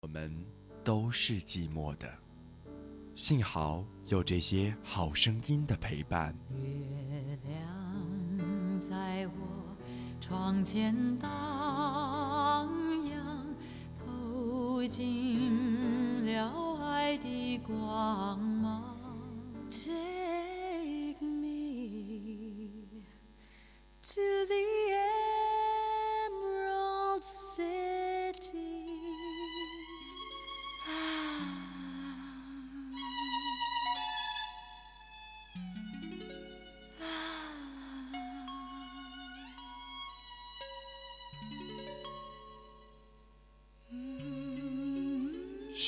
我们都是寂寞的，幸好有这些好声音的陪伴。月亮在我窗前荡漾，透进了爱的光芒。Take me to the emerald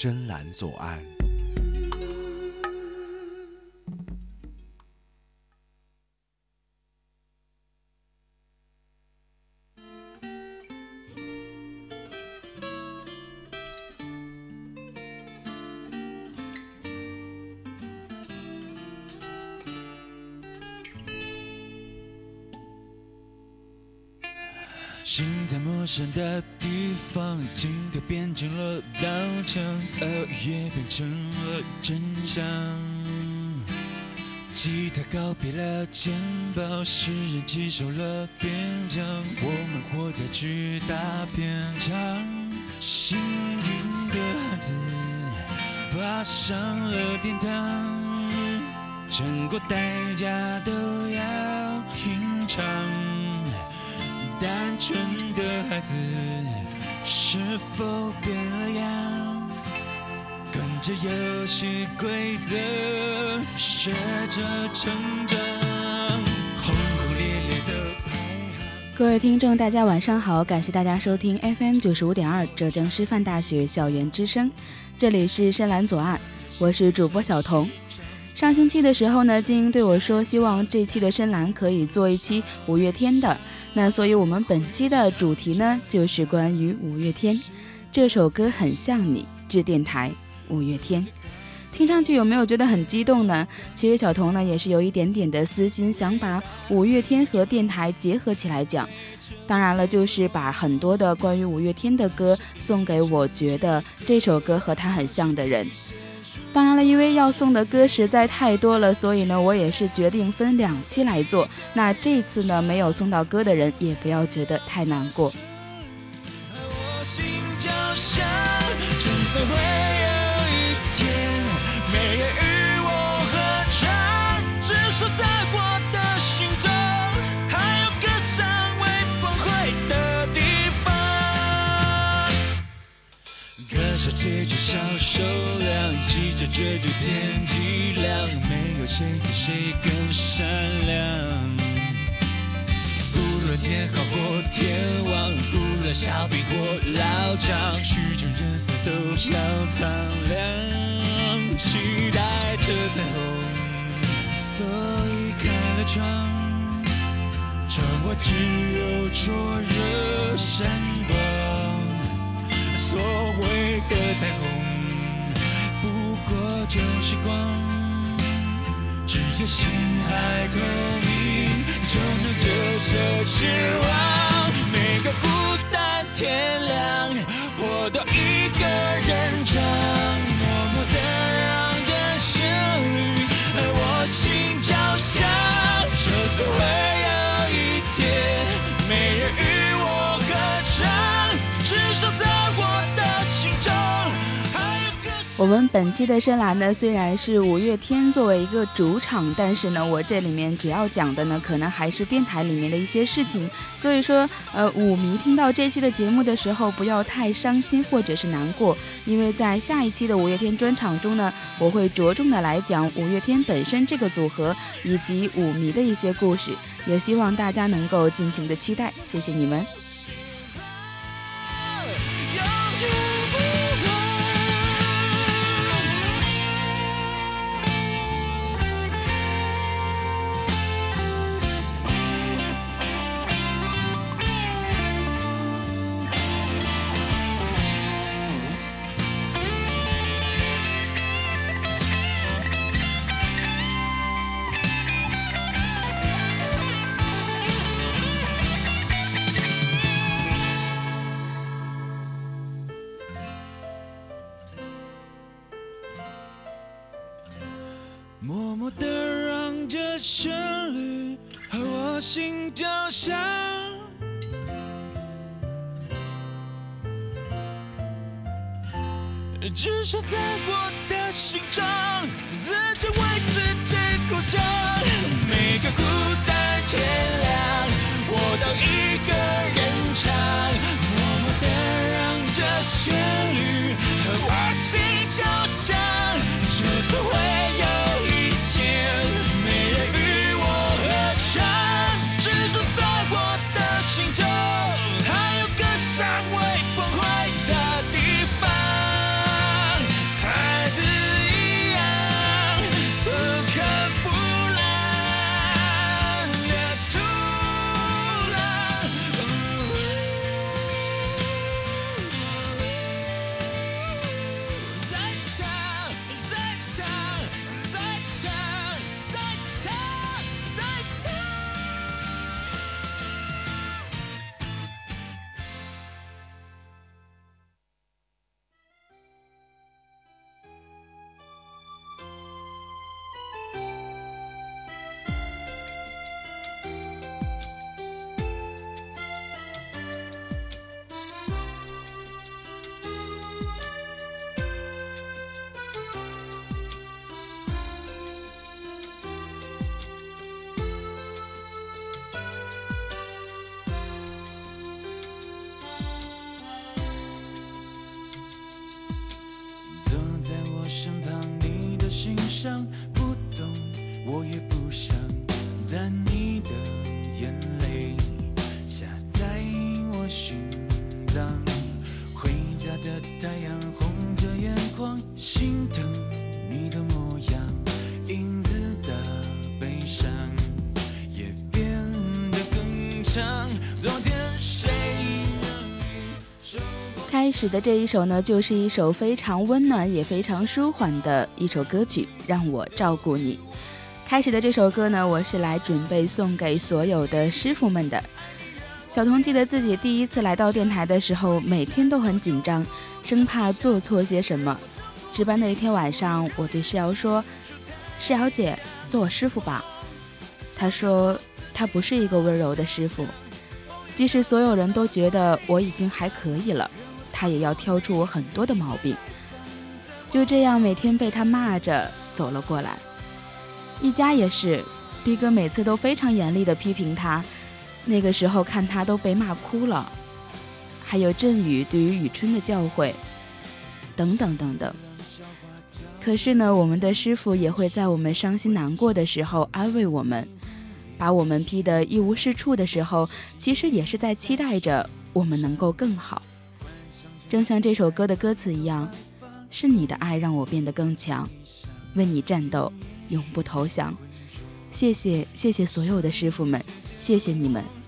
深蓝左岸。变成了刀枪，耳也变成了真相。吉他告别了肩膀，诗人接受了边疆，我们活在巨大片场。幸运的孩子爬上了殿堂，成果代价都要品尝。单纯的孩子是否变了样？跟着游戏规则学着成长，轰轰烈烈的排行。各位听众，大家晚上好，感谢大家收听 FM 九十五点二浙江师范大学校园之声，这里是深蓝左岸，我是主播小童。上星期的时候呢，金英对我说，希望这期的深蓝可以做一期五月天的。那所以，我们本期的主题呢，就是关于五月天。这首歌很像你，致电台，五月天。听上去有没有觉得很激动呢？其实小童呢也是有一点点的私心，想把五月天和电台结合起来讲。当然了，就是把很多的关于五月天的歌送给我觉得这首歌和他很像的人。当然了，因为要送的歌实在太多了，所以呢，我也是决定分两期来做。那这次呢，没有送到歌的人也不要觉得太难过。我心就像，总算会有一天，没人与我合唱，只说在我歌手追逐销售量，记者追逐点击量，没有谁比谁更善良。无论天好或天王，无论小兵或老将，曲终人散都要苍凉。期待着彩虹，所以开了窗。窗外只有灼热闪。所谓的彩虹，不过就是光。只要心还透明，就能折射希望。每个孤单天亮，我都一个人唱，默默的让人旋律，和我心交响。就算会有一天，没人与我合唱，至少在我们本期的深蓝呢，虽然是五月天作为一个主场，但是呢，我这里面主要讲的呢，可能还是电台里面的一些事情。所以说，呃，舞迷听到这期的节目的时候，不要太伤心或者是难过，因为在下一期的五月天专场中呢，我会着重的来讲五月天本身这个组合以及舞迷的一些故事，也希望大家能够尽情的期待。谢谢你们。默默的让这旋律和我心交响。至少在我的心中，自己为自己鼓掌。每个孤单天亮，我都一个人唱，默默的让这旋律和我心交响。就算会的始的这一首呢，就是一首非常温暖也非常舒缓的一首歌曲，让我照顾你。开始的这首歌呢，我是来准备送给所有的师傅们的。小童记得自己第一次来到电台的时候，每天都很紧张，生怕做错些什么。值班的一天晚上，我对诗瑶说：“诗瑶姐，做我师傅吧。”她说：“他不是一个温柔的师傅，即使所有人都觉得我已经还可以了。”他也要挑出我很多的毛病，就这样每天被他骂着走了过来。一家也是，逼哥每次都非常严厉的批评他，那个时候看他都被骂哭了。还有振宇对于雨春的教诲，等等等等。可是呢，我们的师傅也会在我们伤心难过的时候安慰我们，把我们批得一无是处的时候，其实也是在期待着我们能够更好。正像这首歌的歌词一样，是你的爱让我变得更强，为你战斗，永不投降。谢谢，谢谢所有的师傅们，谢谢你们。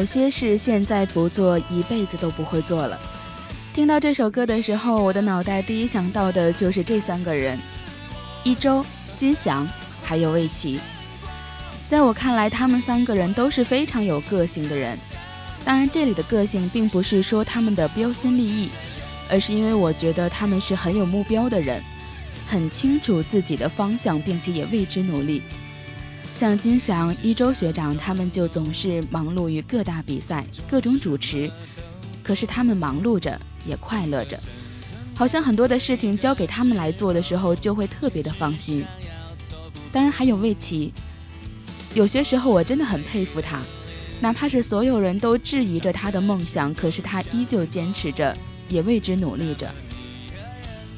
有些事现在不做，一辈子都不会做了。听到这首歌的时候，我的脑袋第一想到的就是这三个人：一周、金翔，还有魏琪。在我看来，他们三个人都是非常有个性的人。当然，这里的个性并不是说他们的标新立异，而是因为我觉得他们是很有目标的人，很清楚自己的方向，并且也为之努力。像金翔、一周学长，他们就总是忙碌于各大比赛、各种主持，可是他们忙碌着，也快乐着，好像很多的事情交给他们来做的时候，就会特别的放心。当然还有魏琪，有些时候我真的很佩服他，哪怕是所有人都质疑着他的梦想，可是他依旧坚持着，也为之努力着。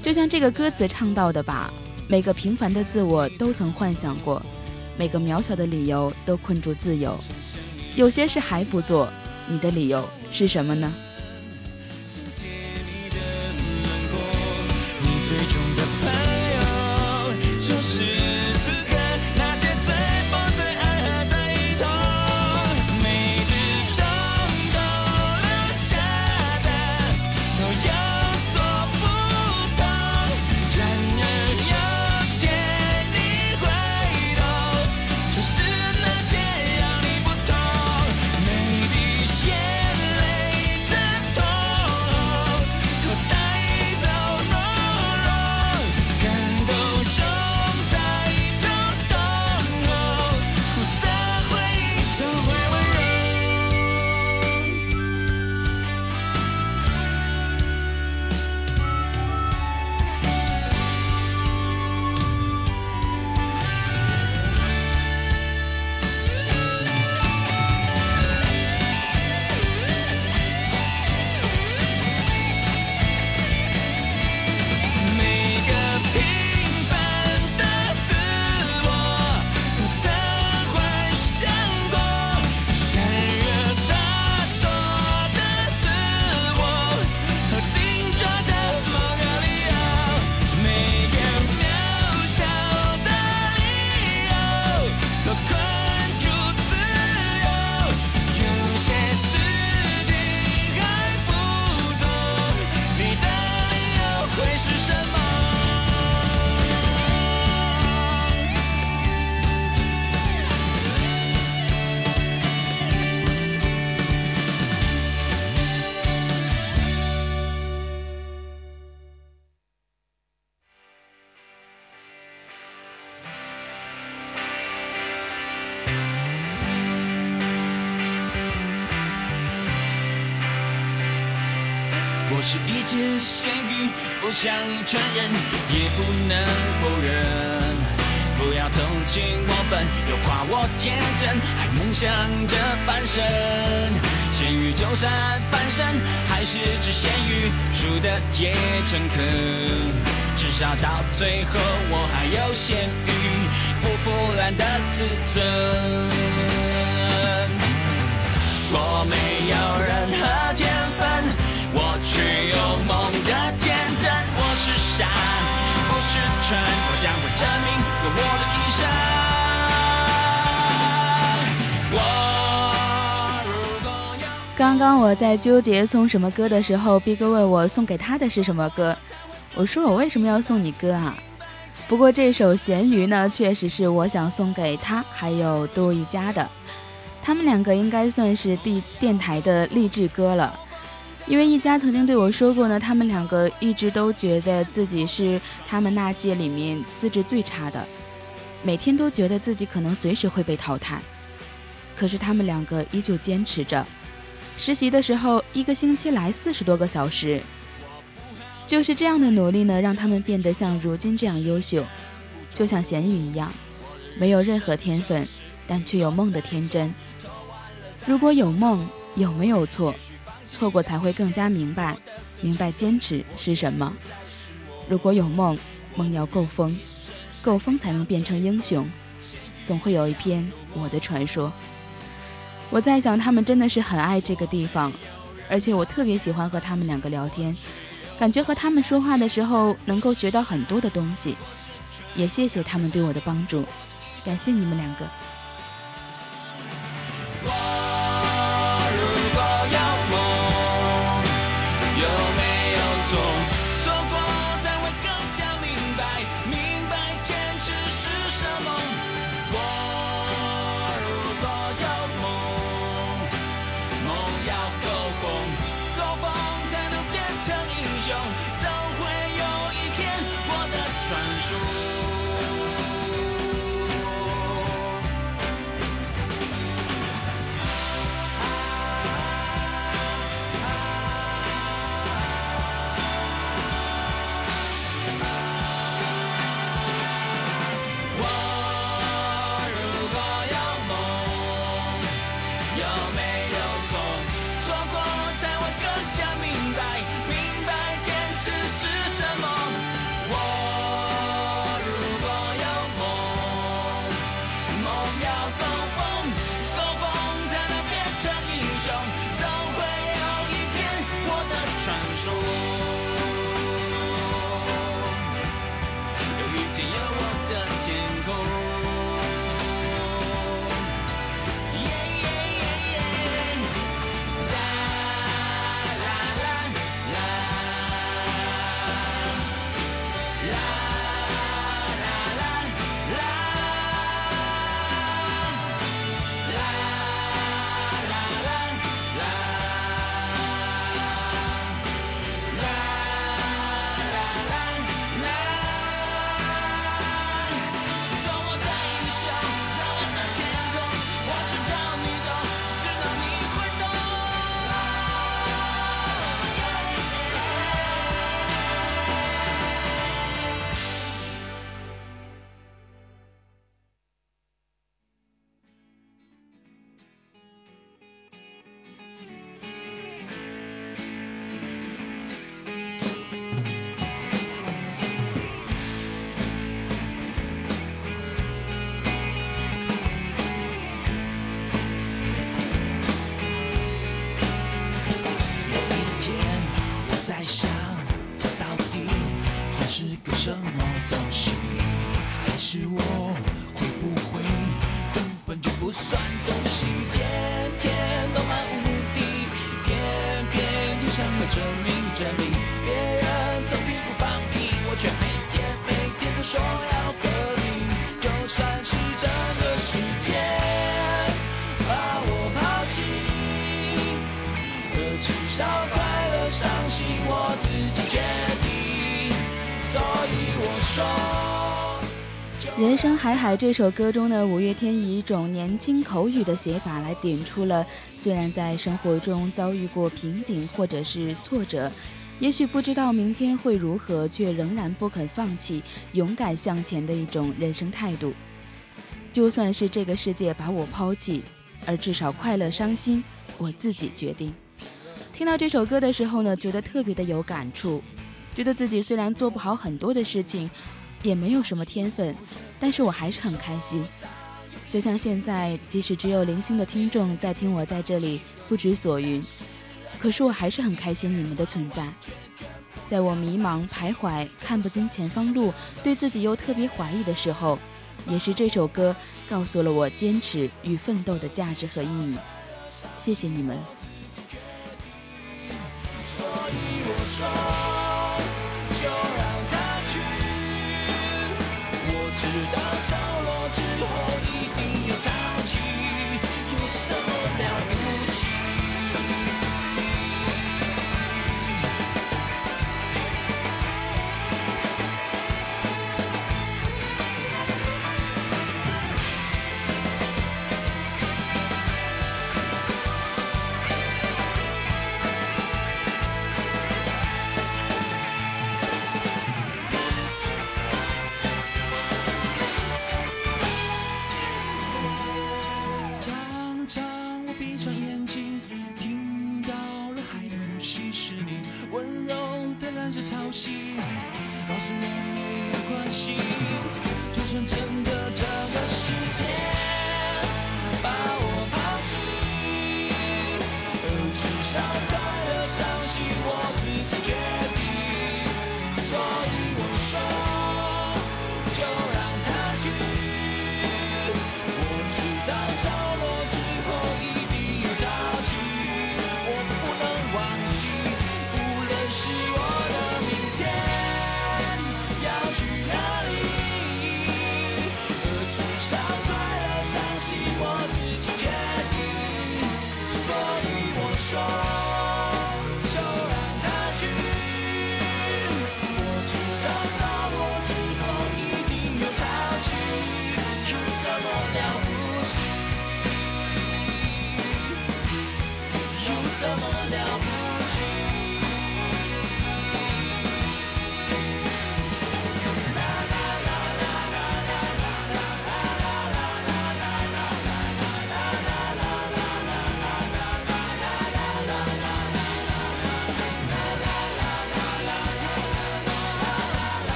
就像这个歌词唱到的吧，每个平凡的自我都曾幻想过。每个渺小的理由都困住自由，有些事还不做，你的理由是什么呢？承认，也不能否认。不要同情我笨，又夸我天真，还梦想着翻身。咸鱼就算翻身，还是只咸鱼，输的也诚恳。至少到最后，我还有咸鱼不腐烂的自尊。我没有任何天分，我却有梦的天真。我是傻，不是蠢，我将会证明有我的一生。我。刚刚我在纠结送什么歌的时候，逼哥问我送给他的是什么歌，我说我为什么要送你歌啊？不过这首《咸鱼》呢，确实是我想送给他还有杜一家的，他们两个应该算是地电台的励志歌了。因为一家曾经对我说过呢，他们两个一直都觉得自己是他们那届里面资质最差的，每天都觉得自己可能随时会被淘汰。可是他们两个依旧坚持着，实习的时候一个星期来四十多个小时，就是这样的努力呢，让他们变得像如今这样优秀，就像咸鱼一样。没有任何天分，但却有梦的天真。如果有梦，有没有错？错过才会更加明白，明白坚持是什么。如果有梦，梦要够疯，够疯才能变成英雄。总会有一篇我的传说。我在想，他们真的是很爱这个地方，而且我特别喜欢和他们两个聊天，感觉和他们说话的时候能够学到很多的东西。也谢谢他们对我的帮助，感谢你们两个。海这首歌中的五月天以一种年轻口语的写法来点出了，虽然在生活中遭遇过瓶颈或者是挫折，也许不知道明天会如何，却仍然不肯放弃，勇敢向前的一种人生态度。就算是这个世界把我抛弃，而至少快乐伤心，我自己决定。听到这首歌的时候呢，觉得特别的有感触，觉得自己虽然做不好很多的事情。也没有什么天分，但是我还是很开心。就像现在，即使只有零星的听众在听我在这里不知所云，可是我还是很开心你们的存在。在我迷茫、徘徊、看不清前方路，对自己又特别怀疑的时候，也是这首歌告诉了我坚持与奋斗的价值和意义。谢谢你们。所以我说，到潮落之后，一定要潮起，有什么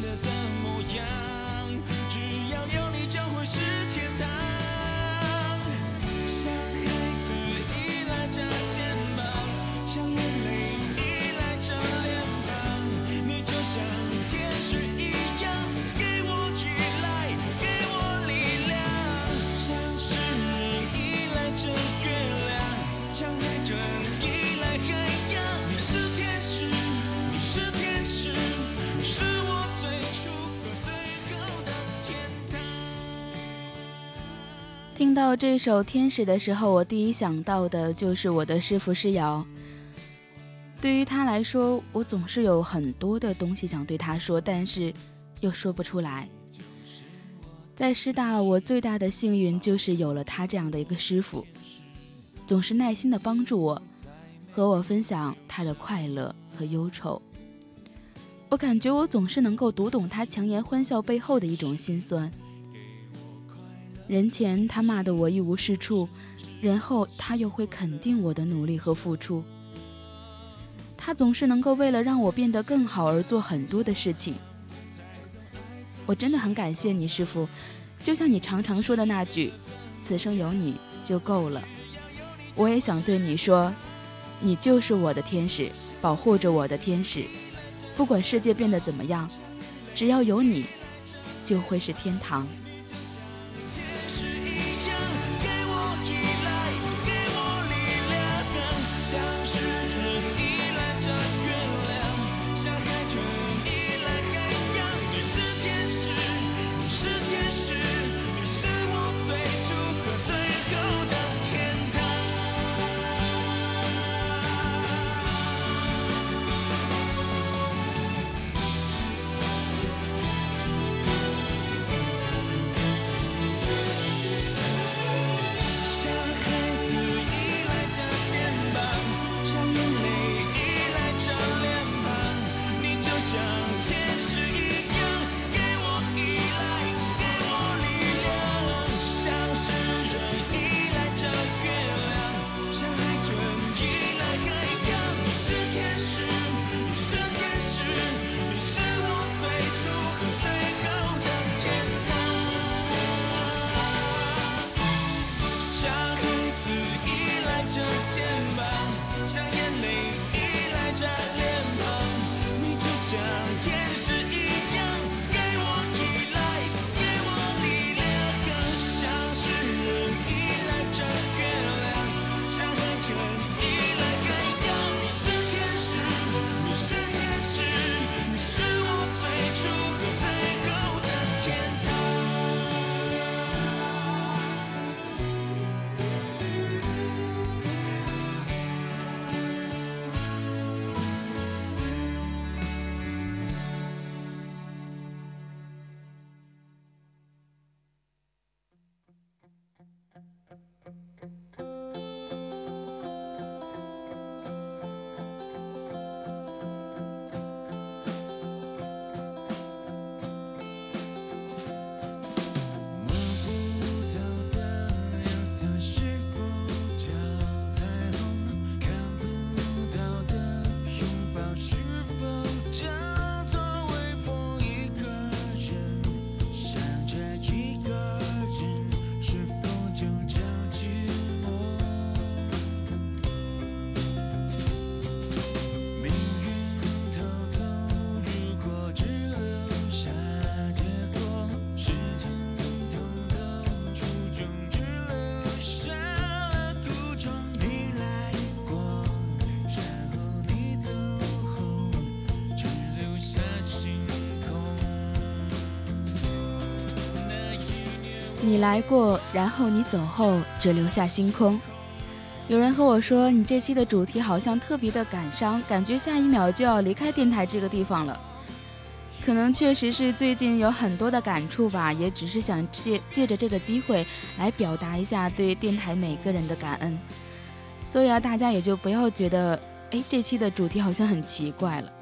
变得怎么样，只要有你就会是天这首《天使》的时候，我第一想到的就是我的师傅师瑶。对于他来说，我总是有很多的东西想对他说，但是又说不出来。在师大，我最大的幸运就是有了他这样的一个师傅，总是耐心的帮助我，和我分享他的快乐和忧愁。我感觉我总是能够读懂他强颜欢笑背后的一种心酸。人前他骂得我一无是处，人后他又会肯定我的努力和付出。他总是能够为了让我变得更好而做很多的事情。我真的很感谢你，师傅。就像你常常说的那句：“此生有你就够了。”我也想对你说，你就是我的天使，保护着我的天使。不管世界变得怎么样，只要有你，就会是天堂。来过，然后你走后，只留下星空。有人和我说，你这期的主题好像特别的感伤，感觉下一秒就要离开电台这个地方了。可能确实是最近有很多的感触吧，也只是想借借着这个机会来表达一下对电台每个人的感恩。所以啊，大家也就不要觉得，哎，这期的主题好像很奇怪了。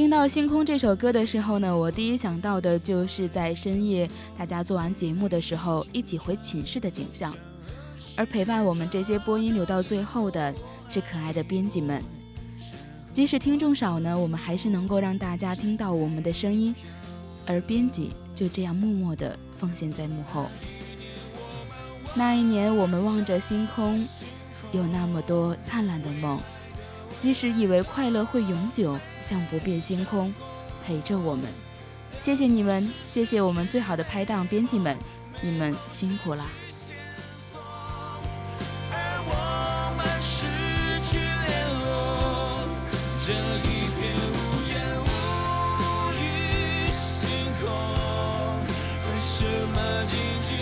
听到《星空》这首歌的时候呢，我第一想到的就是在深夜大家做完节目的时候一起回寝室的景象，而陪伴我们这些播音留到最后的是可爱的编辑们。即使听众少呢，我们还是能够让大家听到我们的声音，而编辑就这样默默地奉献在幕后。那一年，我们望着星空，有那么多灿烂的梦。即使以为快乐会永久，像不变星空，陪着我们。谢谢你们，谢谢我们最好的拍档编辑们，你们辛苦啦！这一片无言无语星空，为什么静静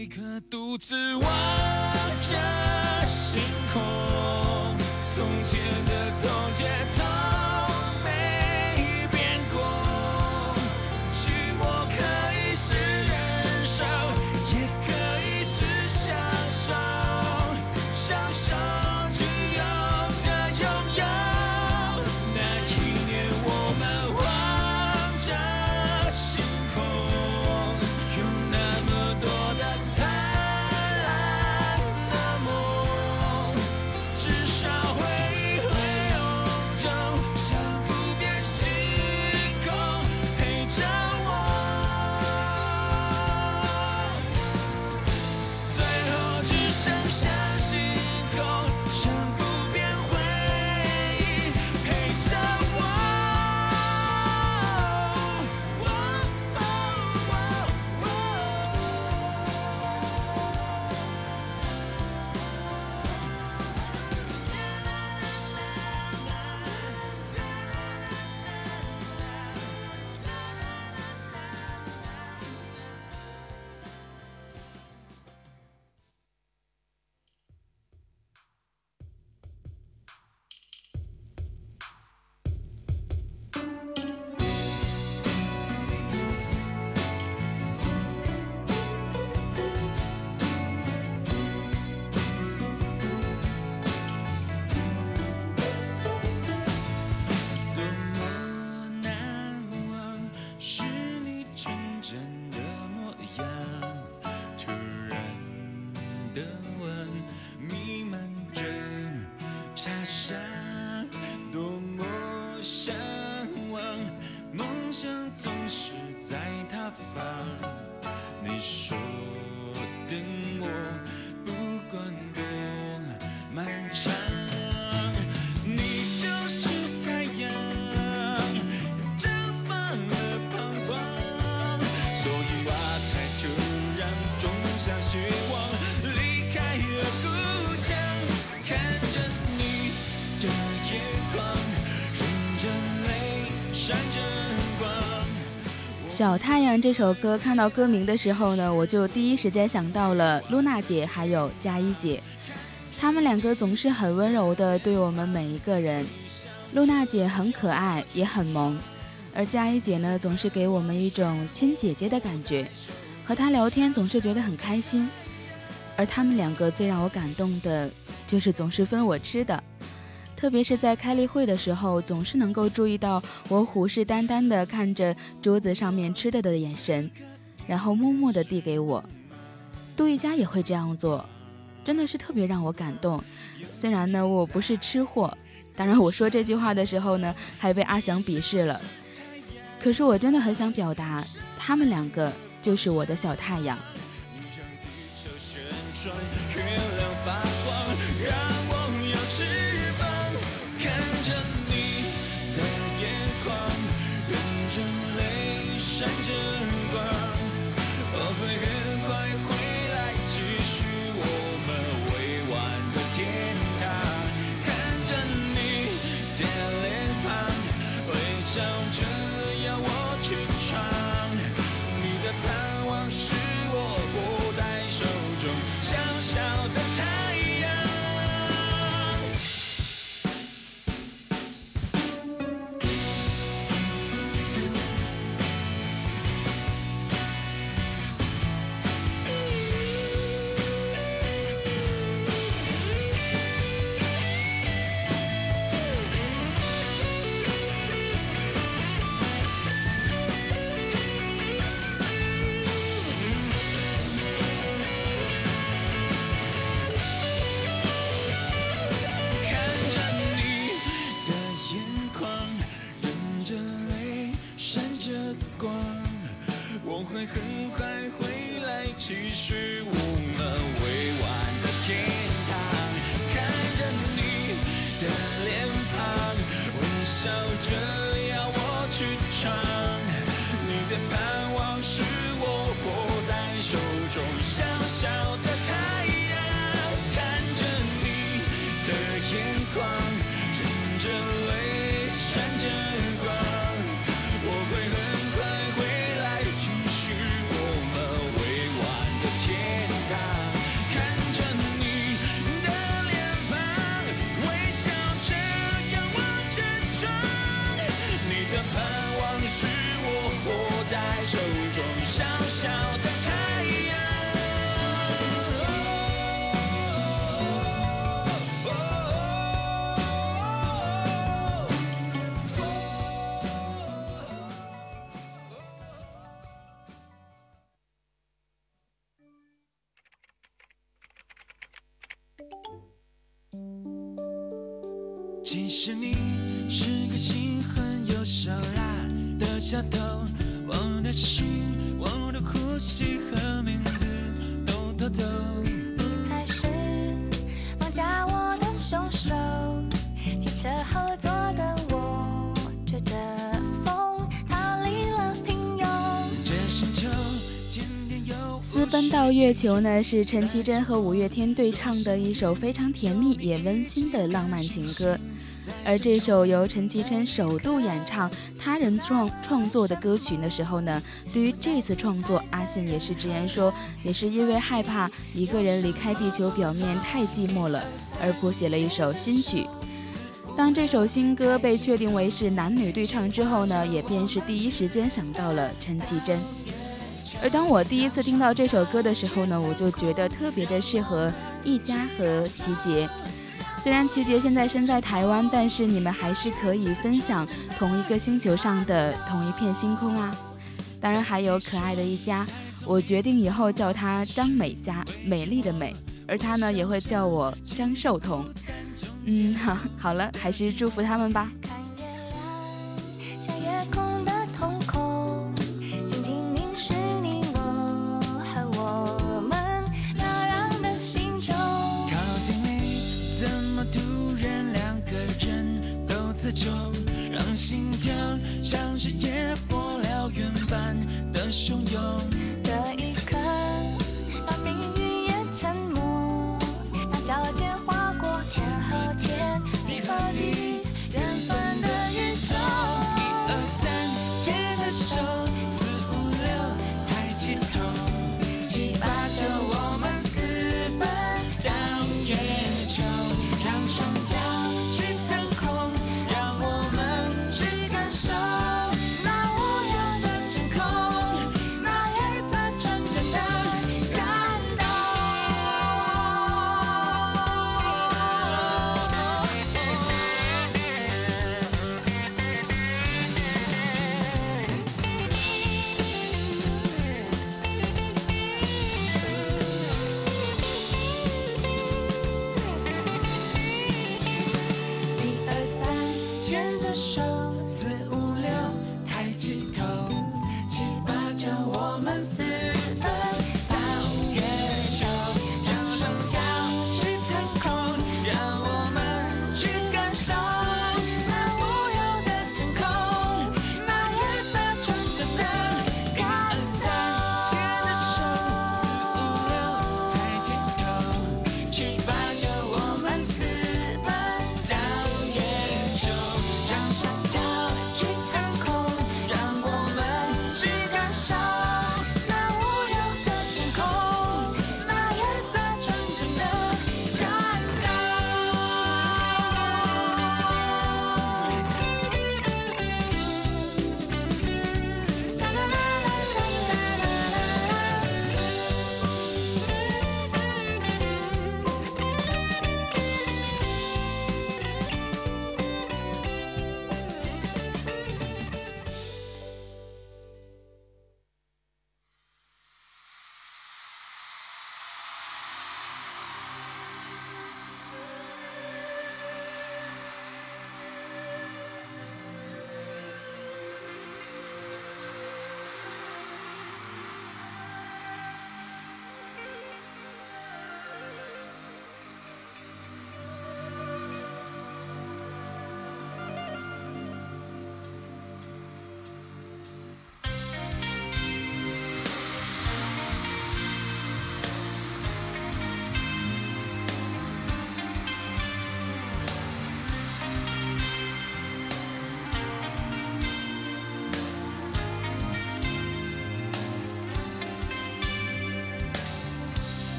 一刻独自望着星空。从前的从前，方。你说小太阳这首歌，看到歌名的时候呢，我就第一时间想到了露娜姐还有佳一姐，她们两个总是很温柔的对我们每一个人。露娜姐很可爱，也很萌，而佳一姐呢，总是给我们一种亲姐姐的感觉，和她聊天总是觉得很开心。而他们两个最让我感动的，就是总是分我吃的，特别是在开例会的时候，总是能够注意到我虎视眈眈地看着桌子上面吃的的眼神，然后默默地递给我。杜一佳也会这样做，真的是特别让我感动。虽然呢，我不是吃货，当然我说这句话的时候呢，还被阿翔鄙视了。可是我真的很想表达，他们两个就是我的小太阳。会很快回来，继续我月球呢，是陈绮贞和五月天对唱的一首非常甜蜜也温馨的浪漫情歌。而这首由陈绮贞首度演唱他人创创作的歌曲的时候呢，对于这次创作，阿信也是直言说，也是因为害怕一个人离开地球表面太寂寞了，而谱写了一首新曲。当这首新歌被确定为是男女对唱之后呢，也便是第一时间想到了陈绮贞。而当我第一次听到这首歌的时候呢，我就觉得特别的适合一家和齐杰。虽然齐杰现在身在台湾，但是你们还是可以分享同一个星球上的同一片星空啊。当然还有可爱的一家，我决定以后叫他张美嘉，美丽的美，而他呢也会叫我张寿彤。嗯，好，好了，还是祝福他们吧。自重，让心跳像是野火燎原般的汹涌。这一刻，让命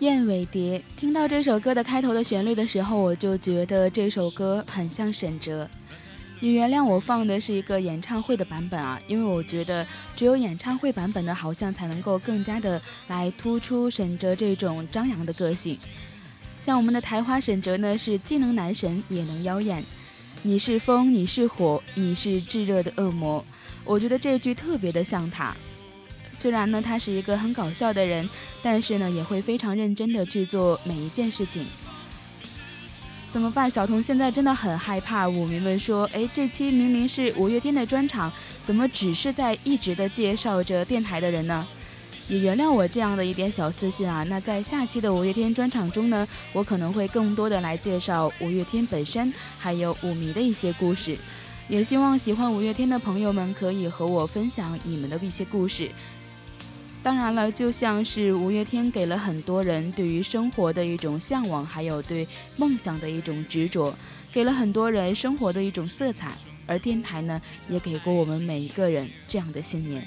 燕尾蝶，听到这首歌的开头的旋律的时候，我就觉得这首歌很像沈哲。你原谅我放的是一个演唱会的版本啊，因为我觉得只有演唱会版本的，好像才能够更加的来突出沈哲这种张扬的个性。像我们的台花沈哲呢，是既能男神也能妖艳。你是风，你是火，你是炙热的恶魔。我觉得这句特别的像他。虽然呢，他是一个很搞笑的人，但是呢，也会非常认真的去做每一件事情。怎么办？小童现在真的很害怕。舞迷们说：“哎，这期明明是五月天的专场，怎么只是在一直的介绍着电台的人呢？”也原谅我这样的一点小私心啊。那在下期的五月天专场中呢，我可能会更多的来介绍五月天本身，还有舞迷的一些故事。也希望喜欢五月天的朋友们可以和我分享你们的一些故事。当然了，就像是五月天给了很多人对于生活的一种向往，还有对梦想的一种执着，给了很多人生活的一种色彩。而电台呢，也给过我们每一个人这样的信念。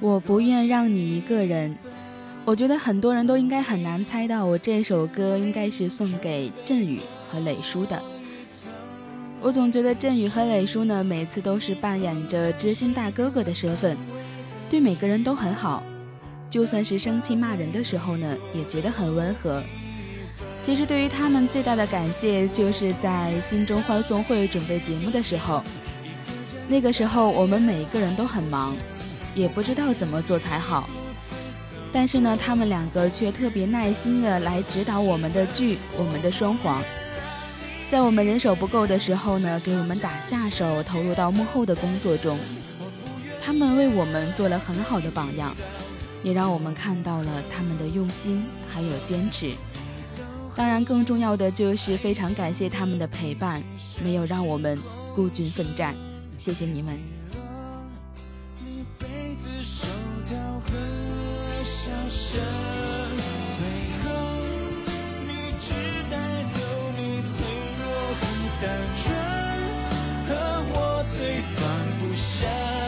我不愿让你一个人。我觉得很多人都应该很难猜到，我这首歌应该是送给振宇和磊叔的。我总觉得振宇和磊叔呢，每次都是扮演着知心大哥哥的身份，对每个人都很好，就算是生气骂人的时候呢，也觉得很温和。其实对于他们最大的感谢，就是在心中欢送会准备节目的时候，那个时候我们每一个人都很忙，也不知道怎么做才好。但是呢，他们两个却特别耐心的来指导我们的剧，我们的双簧。在我们人手不够的时候呢，给我们打下手，投入到幕后的工作中。他们为我们做了很好的榜样，也让我们看到了他们的用心还有坚持。当然，更重要的就是非常感谢他们的陪伴，没有让我们孤军奋战。谢谢你们。生最后你只带走你脆弱和单纯和我最放不下。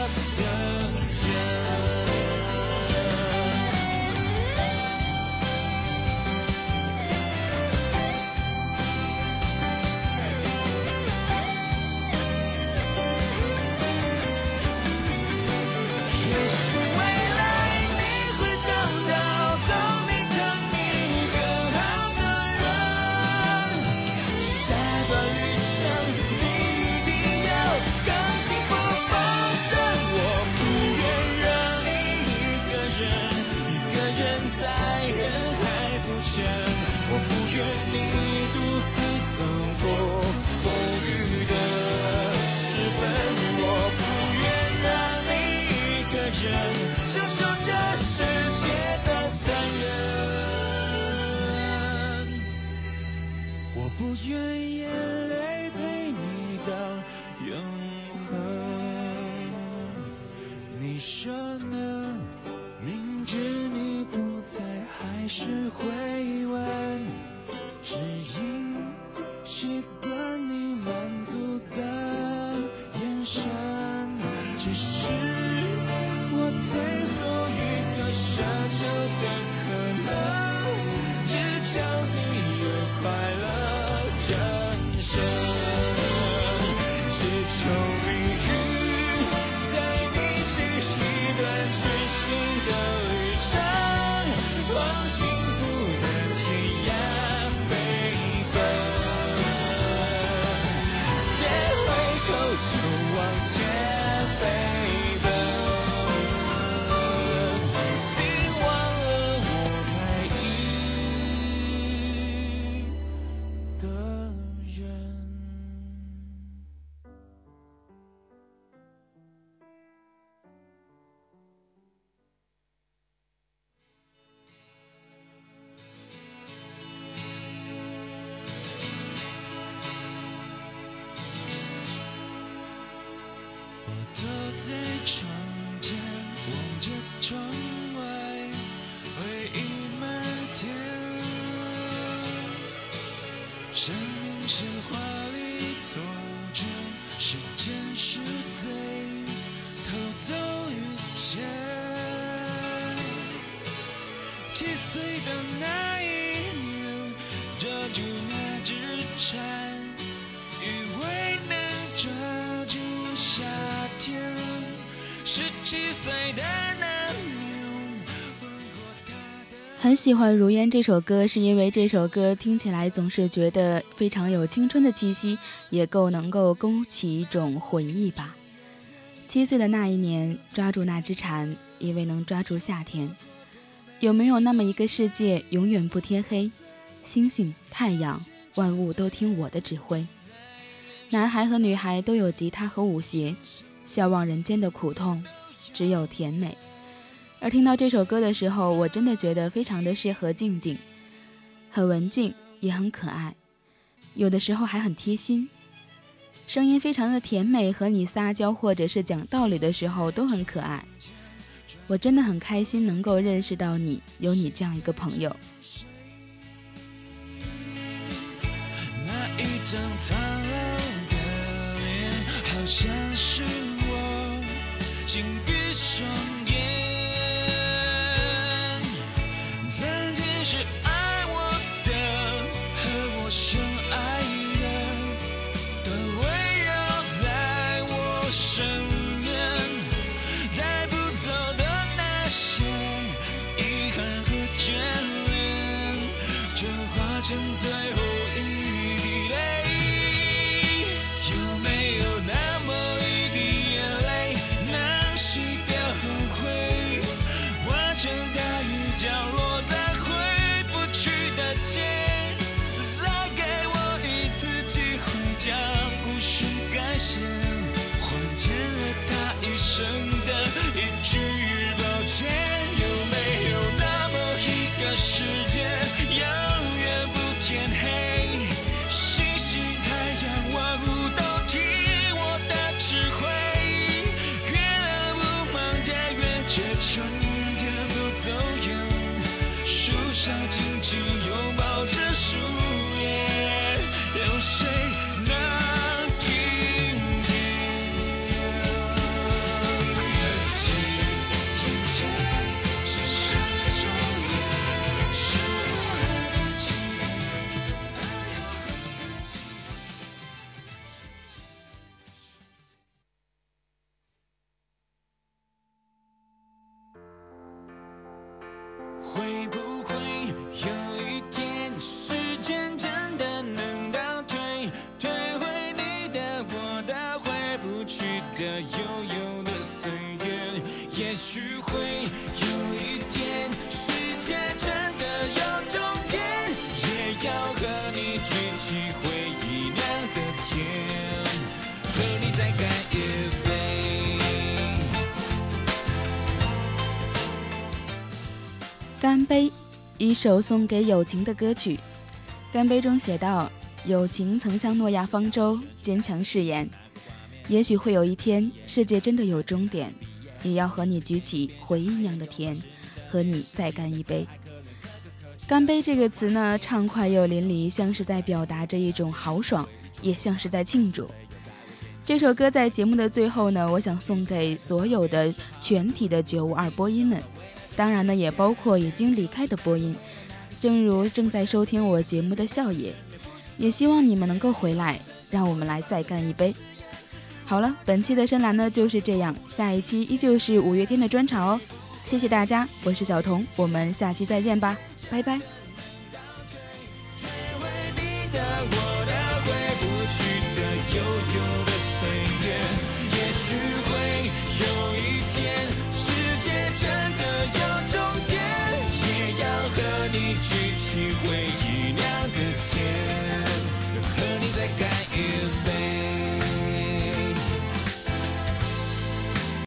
很喜欢《如烟》这首歌，是因为这首歌听起来总是觉得非常有青春的气息，也够能够勾起一种回忆吧。七岁的那一年，抓住那只蝉，以为能抓住夏天。有没有那么一个世界，永远不天黑，星星、太阳、万物都听我的指挥？男孩和女孩都有吉他和舞鞋，笑望人间的苦痛，只有甜美。而听到这首歌的时候，我真的觉得非常的适合静静，很文静，也很可爱，有的时候还很贴心，声音非常的甜美，和你撒娇或者是讲道理的时候都很可爱。我真的很开心能够认识到你，有你这样一个朋友。那一张苍老的脸，好像是我，紧闭双一首送给友情的歌曲。干杯中写道：“友情曾像诺亚方舟，坚强誓言。也许会有一天，世界真的有终点，也要和你举起回忆酿的甜，和你再干一杯。”干杯这个词呢，畅快又淋漓，像是在表达着一种豪爽，也像是在庆祝。这首歌在节目的最后呢，我想送给所有的全体的九五二播音们。当然呢，也包括已经离开的播音，正如正在收听我节目的笑爷，也希望你们能够回来，让我们来再干一杯。好了，本期的深蓝呢就是这样，下一期依旧是五月天的专场哦。谢谢大家，我是小童，我们下期再见吧，拜拜。